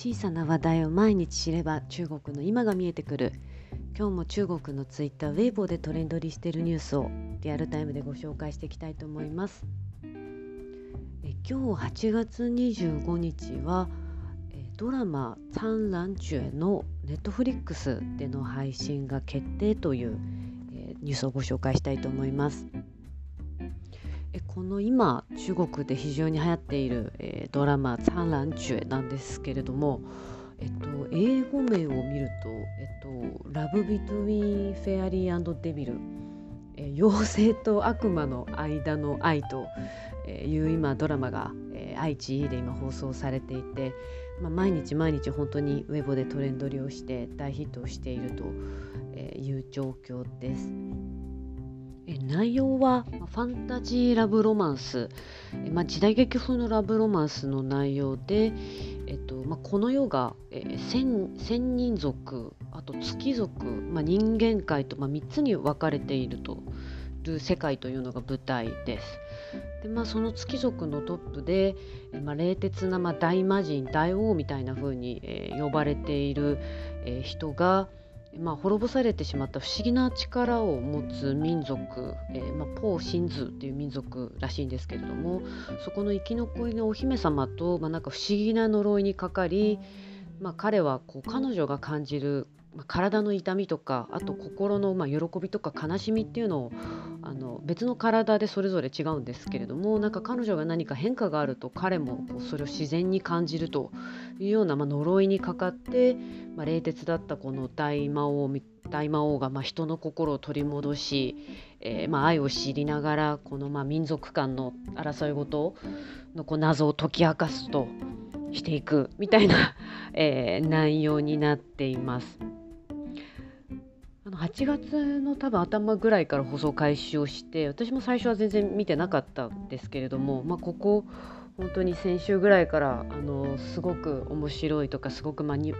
小さな話題を毎日知れば中国の今が見えてくる。今日も中国のツイッターウェイボーでトレンド入りしているニュースをリアルタイムでご紹介していきたいと思います。え今日8月25日はドラマ「灿爛ュのネットフリックスでの配信が決定というニュースをご紹介したいと思います。えこの今中国で非常に流行っている、えー、ドラマ「灿爛ュなんですけれども、えっと、英語名を見ると「えっと、ラブ・ビトゥイン・フェアリーデビル」え妖精と悪魔の間の愛という今ドラマが、えー、愛知で今放送されていて、まあ、毎日毎日本当にウェブでトレンド利用して大ヒットしているという状況です。内容はファンタジーラブロマンス、まあ、時代劇風のラブロマンスの内容で、えっとまあ、この世が、えー、千千人族あと月族、まあ、人間界と、まあ、3つに分かれているとる世界というのが舞台です。でまあ、その月族のトップで、まあ、冷徹な、まあ、大魔人大王みたいな風に、えー、呼ばれている、えー、人が、まあ、滅ぼされてしまった不思議な力を持つ民族、えーまあ、ポー・シンズっていう民族らしいんですけれどもそこの生き残りのお姫様と、まあ、なんか不思議な呪いにかかり、まあ、彼はこう彼女が感じるまあ、体の痛みとかあと心のまあ喜びとか悲しみっていうのをあの別の体でそれぞれ違うんですけれどもなんか彼女が何か変化があると彼もこうそれを自然に感じるというような、まあ、呪いにかかって、まあ、冷徹だったこの大魔王大魔王がまあ人の心を取り戻し、えー、まあ愛を知りながらこのまあ民族間の争いごとのこう謎を解き明かすとしていくみたいな、えー、内容になっています。あの8月の多分頭ぐらいから放送開始をして私も最初は全然見てなかったんですけれども、まあ、ここ本当に先週ぐらいからあのすごく面白いとかすごく毎日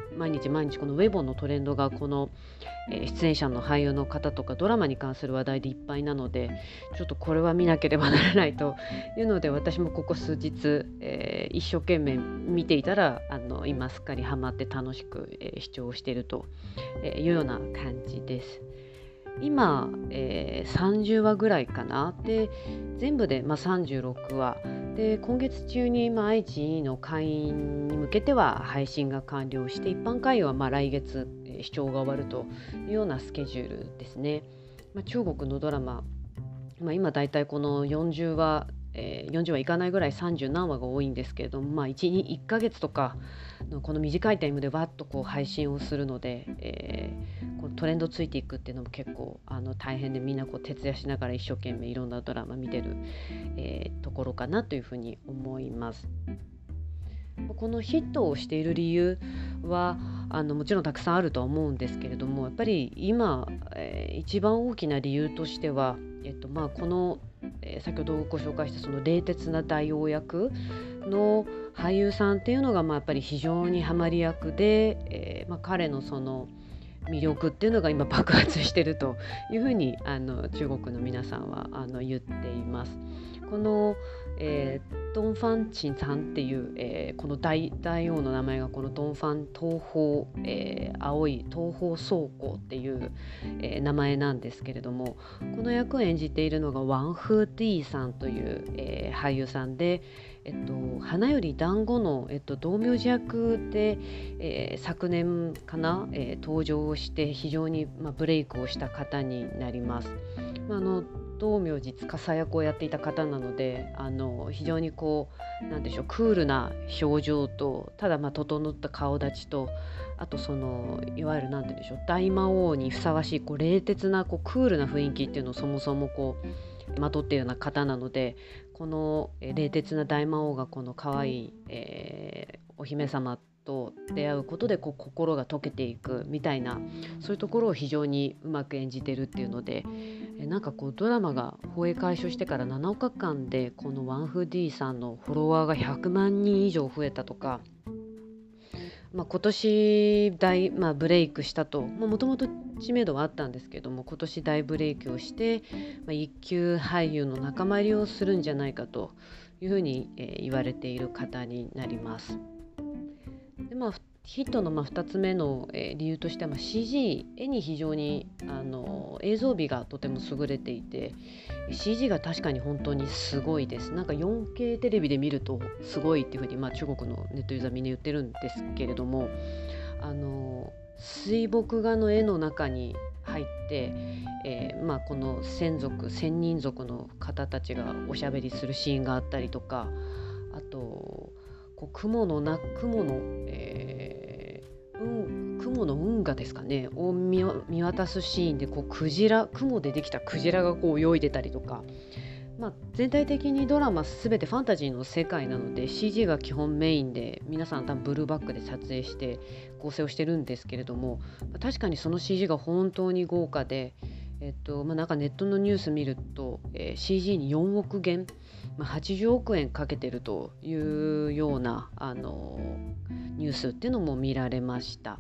毎日このウェボのトレンドがこの、えー、出演者の俳優の方とかドラマに関する話題でいっぱいなのでちょっとこれは見なければならないというので私もここ数日、えー、一生懸命見ていたらあの今すっかりハマって楽しく、えー、視聴しているというような感じです。今、えー、30話ぐらいかなで全部で、まあ、36話で今月中に、まあ、愛知の会員に向けては配信が完了して一般会員はまあ来月、えー、視聴が終わるというようなスケジュールですね。まあ、中国のドラマ、まあ、今だいたいこの40話えー、40話いかないぐらい30何話が多いんですけれども、まあ、1, 1ヶ月とかのこの短いタイムでわっとこう配信をするので、えー、このトレンドついていくっていうのも結構あの大変でみんなこう徹夜しながら一生懸命いろんなドラマ見てる、えー、ところかなというふうに思います。このヒットをしている理由はあのもちろんたくさんあるとは思うんですけれどもやっぱり今、えー、一番大きな理由としては、えっとまあ、このえー、先ほどご紹介したその冷徹な大王役の俳優さんっていうのがまあやっぱり非常にハマり役で、えーまあ、彼のその魅力っていうのが今爆発してるというふうにあの中国の皆さんはあの言っています。この、えー、ドン・ファンチンさんっていう、えー、この大大王の名前がこのドン・ファン東方、えー、青い東方倉庫っていう、えー、名前なんですけれどもこの役を演じているのがワン・フー・ティーさんという、えー、俳優さんで、えっと、花より団子の、えっと、道明寺役で、えー、昨年かな、えー、登場して非常に、まあ、ブレイクをした方になります。まあ、あの道明寺司役をやっていた方なのであの非常にこうなんでしょうクールな表情とただまあ整った顔立ちとあとそのいわゆる何て言うんでしょう大魔王にふさわしいこう冷徹なこうクールな雰囲気っていうのをそもそもこうまとっているような方なのでこの冷徹な大魔王がこの可愛い、えー、お姫様と出会うことでこう心が溶けていくみたいなそういうところを非常にうまく演じてるっていうのでえなんかこうドラマが放映開始してから7日間でこのワンフディさんのフォロワーが100万人以上増えたとか、まあ、今年大、まあ、ブレイクしたともともと知名度はあったんですけども今年大ブレイクをして、まあ、一級俳優の仲間入りをするんじゃないかというふうに、えー、言われている方になります。でまあヒットのまあ2つ目の、え理由としては、ま、CG 絵に非常にあの映像美がとても優れていて CG が確かに本当にすごいです。なんか 4K テレビで見るとすごいっていうふうに、まあ、中国のネットユーザーみんな言ってるんですけれどもあの水墨画の絵の中に入って、えー、まあ、この先族先人族の方たちがおしゃべりするシーンがあったりとかあとこう雲のな雲の、えー、うん、雲の運河ですかねを見渡すシーンでこうクジラ雲でできたクジラがこう泳いでたりとか、まあ、全体的にドラマ全てファンタジーの世界なので CG が基本メインで皆さん多分ブルーバックで撮影して構成をしてるんですけれども確かにその CG が本当に豪華で。えっとまあ、なんかネットのニュース見ると、えー、CG に4億元、80億円かけてるというようなあのニュースっていうのも見られました。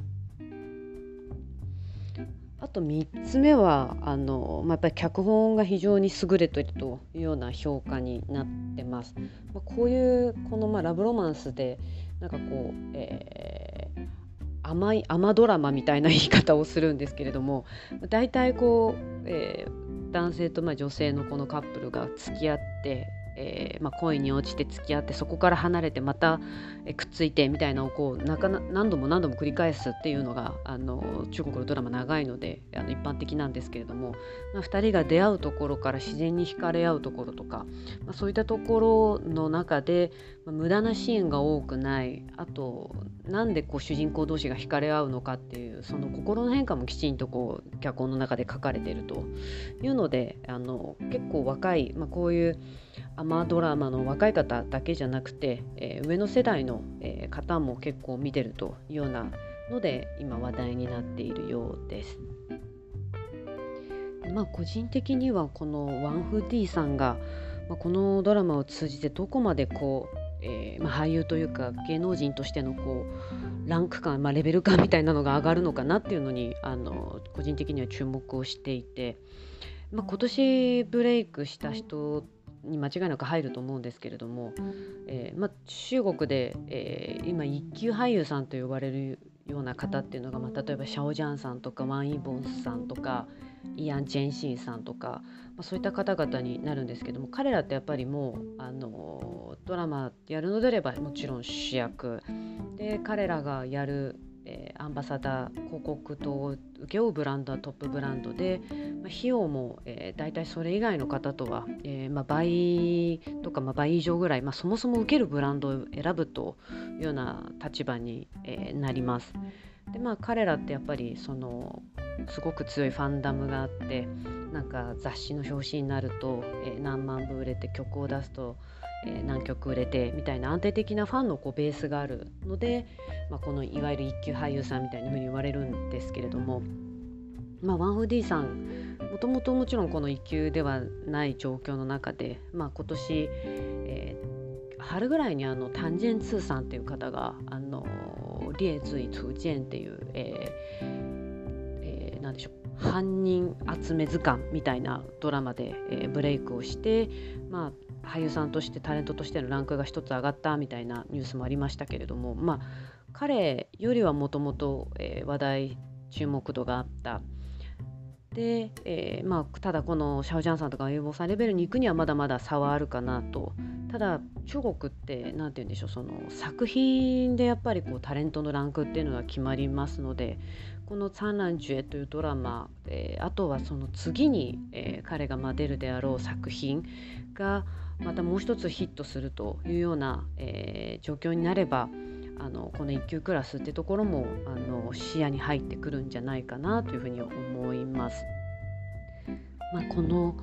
あと3つ目はあの、まあ、やっぱり脚本が非常に優れているというような評価になってます。まあ、こういうこの、まあ、ラブロマンスでなんかこう、えー、甘い甘ドラマみたいな言い方をするんですけれども大体こう、えー、男性とまあ女性のこのカップルが付き合ってえー、まあ、恋に落ちて付き合ってそこから離れてまた、えくっついてみたいなのをこうなかな何度も何度も繰り返すっていうのがあの中国のドラマ長いのであの一般的なんですけれども、まあ、2人が出会うところから自然に惹かれ合うところとか、まあ、そういったところの中で、まあ、無駄なシーンが多くない。あとなんでこう主人公同士が惹かれ合うのかっていうその心の変化もきちんとこう脚本の中で書かれているというのであの結構若い、まあ、こういうアマドラマの若い方だけじゃなくて、えー、上の世代の、えー、方も結構見てるというようなので今話題になっているようです。まあ個人的にはこのワンフー・ディーさんが、まあ、このドラマを通じてどこまでこう、えーまあ、俳優というか芸能人としてのこうランク感、まあ、レベル感みたいなのが上がるのかなっていうのにあの個人的には注目をしていて、まあ、今年ブレイクした人ってに間違いなく入ると思うんですけれども、えーまあ、中国で、えー、今一級俳優さんと呼ばれるような方っていうのが、まあ、例えばシャオジャンさんとかワン・イボンさんとかイアン・チェンシンさんとか、まあ、そういった方々になるんですけども彼らってやっぱりもうあのドラマやるのであればもちろん主役。で彼らがやるえー、アンバサダー広告と請け負うブランドはトップブランドで、まあ、費用も、えー、大体それ以外の方とは、えーまあ、倍とか、まあ、倍以上ぐらい、まあ、そもそも受けるブランドを選ぶというような立場に、えー、なります。でまあ彼らってやっぱりそのすごく強いファンダムがあってなんか雑誌の表紙になると、えー、何万部売れて曲を出すとえー、何曲売れてみたいな安定的なファンのこうベースがあるので、まあ、このいわゆる一級俳優さんみたいな風に言われるんですけれども、まあ、ワンフーディーさんもともともちろんこの一級ではない状況の中で、まあ、今年、えー、春ぐらいにあのタンジェンツーさんっていう方が「あの列随通見」っていう、えーえー、何でしょう犯人集め図鑑みたいなドラマで、えー、ブレイクをして、まあ、俳優さんとしてタレントとしてのランクが1つ上がったみたいなニュースもありましたけれどもまあ彼よりはもともと話題注目度があった。で、えー、まあ、ただこのシャオジャンさんとかユーボさんレベルに行くにはまだまだ差はあるかなと。ただ中国って何て言うんでしょうその作品でやっぱりこうタレントのランクっていうのが決まりますのでこの「ツァンランジュエ」というドラマ、えー、あとはその次に、えー、彼がま出るであろう作品がまたもう一つヒットするというような、えー、状況になればあのこの1級クラスってところもあの視野に入ってくるんじゃないかなというふうに思います。まあ、この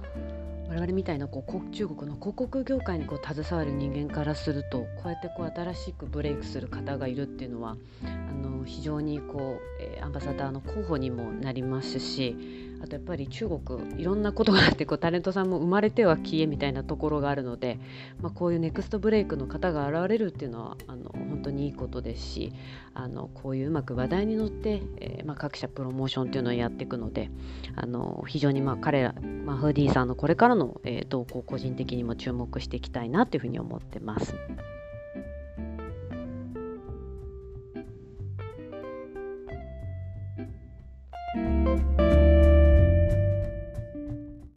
我々みたいなこう中国の広告業界にこう携わる人間からするとこうやってこう新しくブレイクする方がいるっていうのはあの非常にこう、え、アンバサダーの候補にもなりますしあとやっぱり中国いろんなことがあってこうタレントさんも生まれては消えみたいなところがあるので、まあ、こういうネクストブレイクの方が現れるっていうのはあの本当にいいことですしあのこういううまく話題に乗って、えー、まあ、各社プロモーションっていうのをやっていくのであの非常にまあ彼ら、まあ、フーディーさんのこれからの、えー、動向個人的にも注目していきたいなというふうに思ってます。